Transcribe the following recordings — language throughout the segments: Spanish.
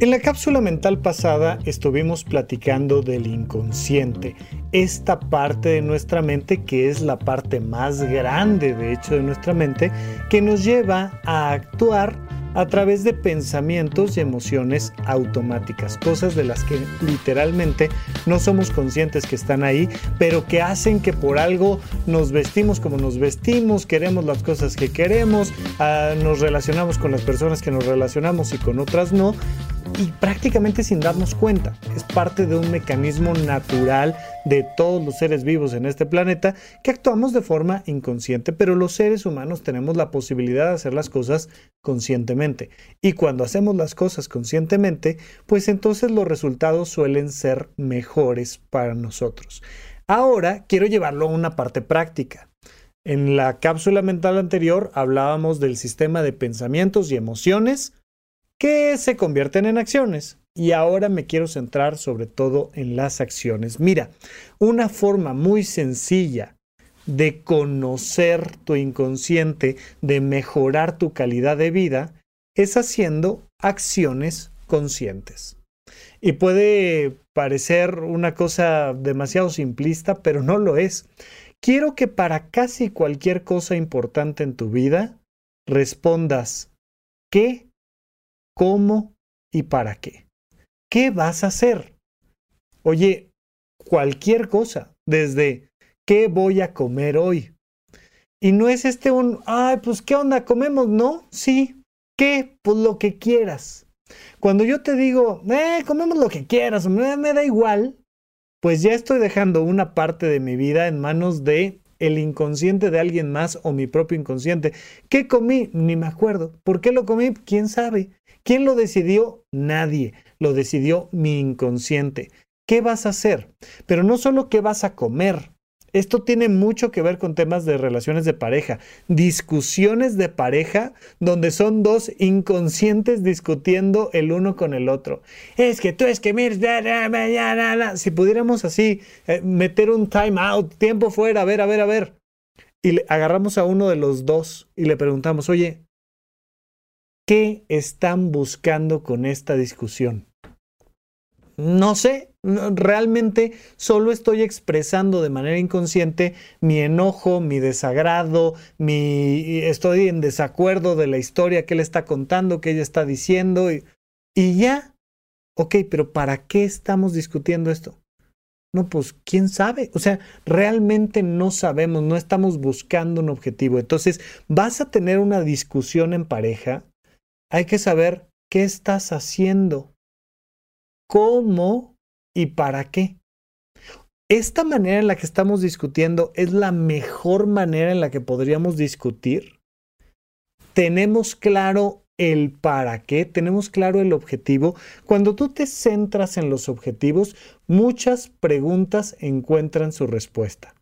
En la cápsula mental pasada estuvimos platicando del inconsciente, esta parte de nuestra mente que es la parte más grande de hecho de nuestra mente que nos lleva a actuar a través de pensamientos y emociones automáticas, cosas de las que literalmente no somos conscientes que están ahí, pero que hacen que por algo nos vestimos como nos vestimos, queremos las cosas que queremos, ah, nos relacionamos con las personas que nos relacionamos y con otras no, y prácticamente sin darnos cuenta. Es parte de un mecanismo natural de todos los seres vivos en este planeta que actuamos de forma inconsciente, pero los seres humanos tenemos la posibilidad de hacer las cosas conscientemente. Y cuando hacemos las cosas conscientemente, pues entonces los resultados suelen ser mejores para nosotros. Ahora quiero llevarlo a una parte práctica. En la cápsula mental anterior hablábamos del sistema de pensamientos y emociones que se convierten en acciones. Y ahora me quiero centrar sobre todo en las acciones. Mira, una forma muy sencilla de conocer tu inconsciente, de mejorar tu calidad de vida, es haciendo acciones conscientes. Y puede parecer una cosa demasiado simplista, pero no lo es. Quiero que para casi cualquier cosa importante en tu vida respondas ¿qué cómo y para qué. ¿Qué vas a hacer? Oye, cualquier cosa, desde ¿qué voy a comer hoy? Y no es este un, ay, pues ¿qué onda? ¿Comemos? No, sí. ¿Qué? Pues lo que quieras. Cuando yo te digo, eh, comemos lo que quieras, me, me da igual, pues ya estoy dejando una parte de mi vida en manos de el inconsciente de alguien más o mi propio inconsciente. ¿Qué comí? Ni me acuerdo. ¿Por qué lo comí? ¿Quién sabe? ¿Quién lo decidió? Nadie. Lo decidió mi inconsciente. ¿Qué vas a hacer? Pero no solo qué vas a comer. Esto tiene mucho que ver con temas de relaciones de pareja, discusiones de pareja donde son dos inconscientes discutiendo el uno con el otro. Es que tú es que mira, si pudiéramos así eh, meter un time out, tiempo fuera, a ver, a ver, a ver, y le agarramos a uno de los dos y le preguntamos, oye, ¿Qué están buscando con esta discusión? No sé, realmente solo estoy expresando de manera inconsciente mi enojo, mi desagrado, mi estoy en desacuerdo de la historia que él está contando, que ella está diciendo y, y ya. Ok, pero ¿para qué estamos discutiendo esto? No, pues quién sabe. O sea, realmente no sabemos, no estamos buscando un objetivo. Entonces, vas a tener una discusión en pareja hay que saber qué estás haciendo, cómo y para qué. Esta manera en la que estamos discutiendo es la mejor manera en la que podríamos discutir. Tenemos claro el para qué, tenemos claro el objetivo. Cuando tú te centras en los objetivos, muchas preguntas encuentran su respuesta.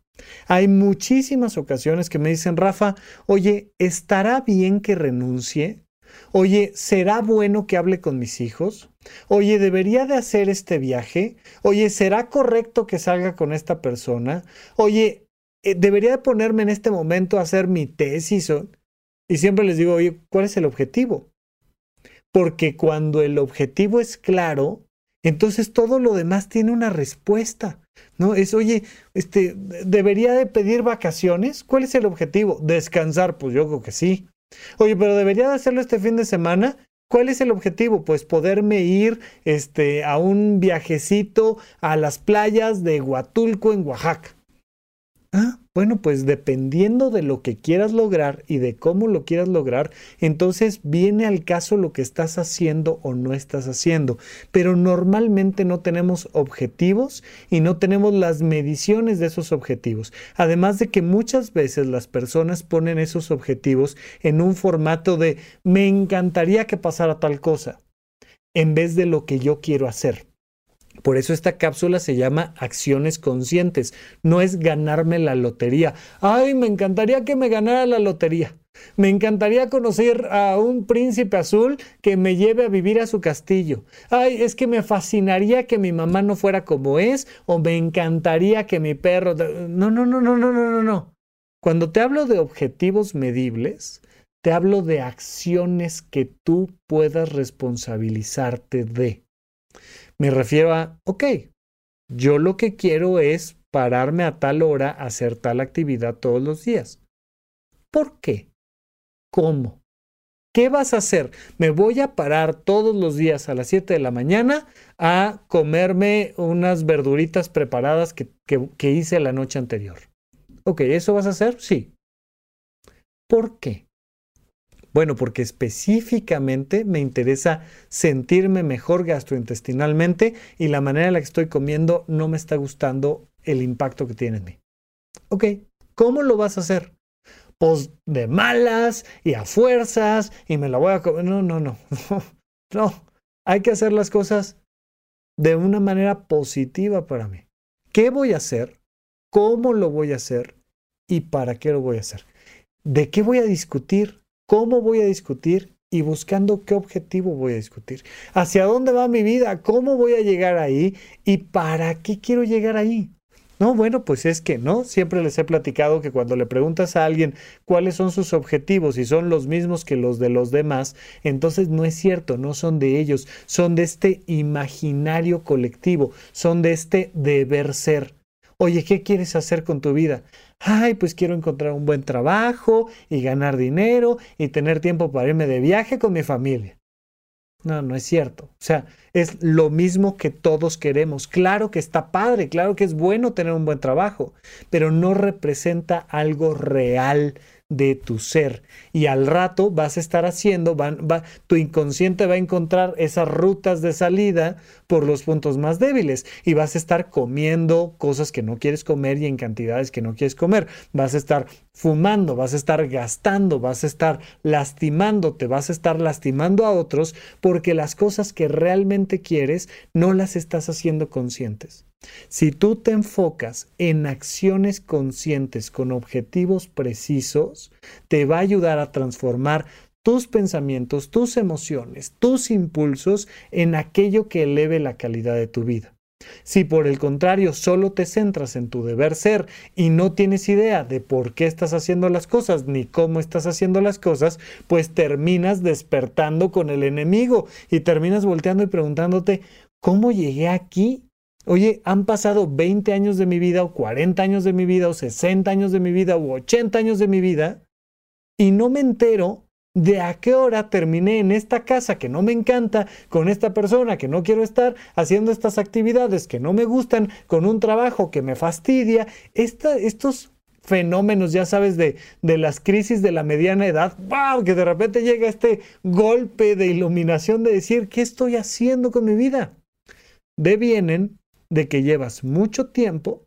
Hay muchísimas ocasiones que me dicen, Rafa, oye, ¿estará bien que renuncie? Oye, ¿será bueno que hable con mis hijos? Oye, ¿debería de hacer este viaje? Oye, ¿será correcto que salga con esta persona? Oye, eh, ¿debería de ponerme en este momento a hacer mi tesis? Y siempre les digo, oye, ¿cuál es el objetivo? Porque cuando el objetivo es claro, entonces todo lo demás tiene una respuesta. ¿No? Es, oye, este, ¿debería de pedir vacaciones? ¿Cuál es el objetivo? Descansar, pues yo creo que sí. Oye, pero debería de hacerlo este fin de semana. ¿Cuál es el objetivo? Pues poderme ir este, a un viajecito a las playas de Huatulco en Oaxaca. Ah, bueno, pues dependiendo de lo que quieras lograr y de cómo lo quieras lograr, entonces viene al caso lo que estás haciendo o no estás haciendo. Pero normalmente no tenemos objetivos y no tenemos las mediciones de esos objetivos. Además de que muchas veces las personas ponen esos objetivos en un formato de me encantaría que pasara tal cosa en vez de lo que yo quiero hacer. Por eso esta cápsula se llama acciones conscientes. No es ganarme la lotería. Ay, me encantaría que me ganara la lotería. Me encantaría conocer a un príncipe azul que me lleve a vivir a su castillo. Ay, es que me fascinaría que mi mamá no fuera como es o me encantaría que mi perro... No, no, no, no, no, no, no, no. Cuando te hablo de objetivos medibles, te hablo de acciones que tú puedas responsabilizarte de. Me refiero a, ok, yo lo que quiero es pararme a tal hora a hacer tal actividad todos los días. ¿Por qué? ¿Cómo? ¿Qué vas a hacer? Me voy a parar todos los días a las 7 de la mañana a comerme unas verduritas preparadas que, que, hice la noche anterior. Ok, ¿eso vas a hacer? Sí. ¿Por qué? Bueno, porque específicamente me interesa sentirme mejor gastrointestinalmente y la manera en la que estoy comiendo no me está gustando el impacto que tiene en mí. Ok, ¿cómo lo vas a hacer? Pues de malas y a fuerzas y me la voy a comer. No, no, no, no, no. Hay que hacer las cosas de una manera positiva para mí. ¿Qué voy a hacer? ¿Cómo lo voy a hacer? ¿Y para qué lo voy a hacer? ¿De qué voy a discutir? ¿Cómo voy a discutir? Y buscando qué objetivo voy a discutir. ¿Hacia dónde va mi vida? ¿Cómo voy a llegar ahí? ¿Y para qué quiero llegar ahí? No, bueno, pues es que no, siempre les he platicado que cuando le preguntas a alguien cuáles son sus objetivos y son los mismos que los de los demás, entonces no es cierto, no son de ellos, son de este imaginario colectivo, son de este deber ser. Oye, ¿qué quieres hacer con tu vida? Ay, pues quiero encontrar un buen trabajo y ganar dinero y tener tiempo para irme de viaje con mi familia. No, no es cierto. O sea, es lo mismo que todos queremos. Claro que está padre, claro que es bueno tener un buen trabajo, pero no representa algo real de tu ser. Y al rato vas a estar haciendo, va, tu inconsciente va a encontrar esas rutas de salida por los puntos más débiles y vas a estar comiendo cosas que no quieres comer y en cantidades que no quieres comer. Vas a estar fumando, vas a estar gastando, vas a estar lastimándote, vas a estar lastimando a otros porque las cosas que realmente quieres no las estás haciendo conscientes. Si tú te enfocas en acciones conscientes con objetivos precisos, te va a ayudar a transformar tus pensamientos, tus emociones, tus impulsos en aquello que eleve la calidad de tu vida. Si por el contrario solo te centras en tu deber ser y no tienes idea de por qué estás haciendo las cosas ni cómo estás haciendo las cosas, pues terminas despertando con el enemigo y terminas volteando y preguntándote, ¿cómo llegué aquí? Oye, han pasado 20 años de mi vida o 40 años de mi vida o 60 años de mi vida o 80 años de mi vida y no me entero de a qué hora terminé en esta casa que no me encanta, con esta persona que no quiero estar, haciendo estas actividades que no me gustan, con un trabajo que me fastidia. estos fenómenos, ya sabes, de, de las crisis de la mediana edad, ¡wow! que de repente llega este golpe de iluminación de decir, ¿qué estoy haciendo con mi vida? Devienen de que llevas mucho tiempo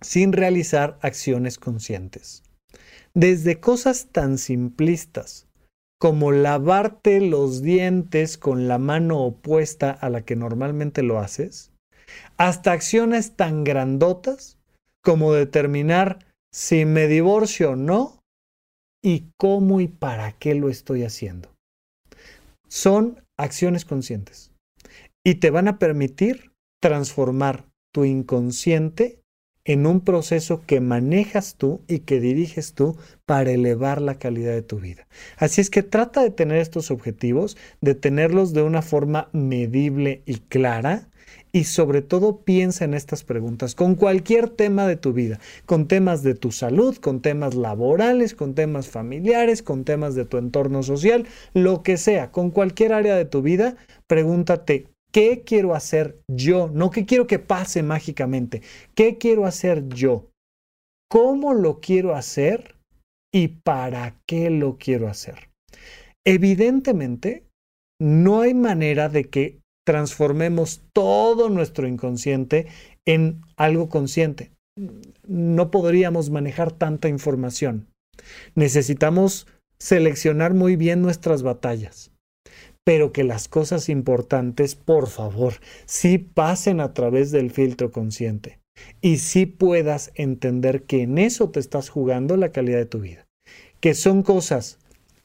sin realizar acciones conscientes. Desde cosas tan simplistas como lavarte los dientes con la mano opuesta a la que normalmente lo haces, hasta acciones tan grandotas como determinar si me divorcio o no y cómo y para qué lo estoy haciendo. Son acciones conscientes y te van a permitir transformar tu inconsciente en un proceso que manejas tú y que diriges tú para elevar la calidad de tu vida. Así es que trata de tener estos objetivos, de tenerlos de una forma medible y clara y sobre todo piensa en estas preguntas con cualquier tema de tu vida, con temas de tu salud, con temas laborales, con temas familiares, con temas de tu entorno social, lo que sea, con cualquier área de tu vida, pregúntate ¿Qué quiero hacer yo? No qué quiero que pase mágicamente. ¿Qué quiero hacer yo? ¿Cómo lo quiero hacer? ¿Y para qué lo quiero hacer? Evidentemente, no hay manera de que transformemos todo nuestro inconsciente en algo consciente. No podríamos manejar tanta información. Necesitamos seleccionar muy bien nuestras batallas pero que las cosas importantes, por favor, sí pasen a través del filtro consciente y sí puedas entender que en eso te estás jugando la calidad de tu vida, que son cosas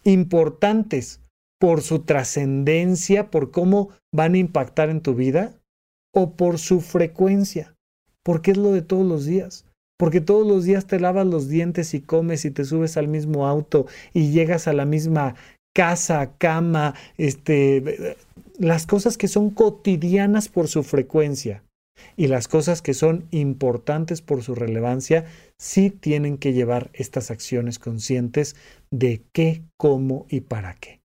importantes por su trascendencia, por cómo van a impactar en tu vida o por su frecuencia, porque es lo de todos los días. porque todos los días te lavas los dientes y comes y te subes al mismo auto y llegas a la misma casa, cama, este, las cosas que son cotidianas por su frecuencia y las cosas que son importantes por su relevancia, sí tienen que llevar estas acciones conscientes de qué, cómo y para qué.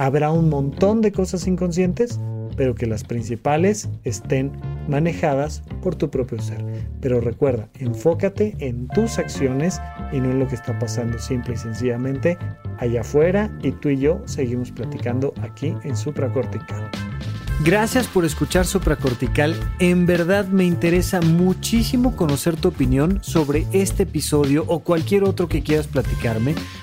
Habrá un montón de cosas inconscientes, pero que las principales estén manejadas por tu propio ser. Pero recuerda, enfócate en tus acciones y no en lo que está pasando simple y sencillamente allá afuera y tú y yo seguimos platicando aquí en supracortical. Gracias por escuchar Supracortical. En verdad me interesa muchísimo conocer tu opinión sobre este episodio o cualquier otro que quieras platicarme.